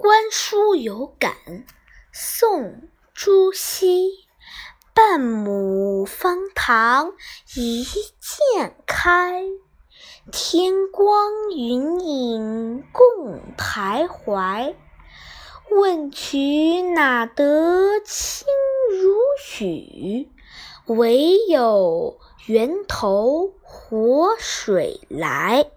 观书有感，宋·朱熹。半亩方塘一鉴开，天光云影共徘徊。问渠哪得清如许？唯有源头活水来。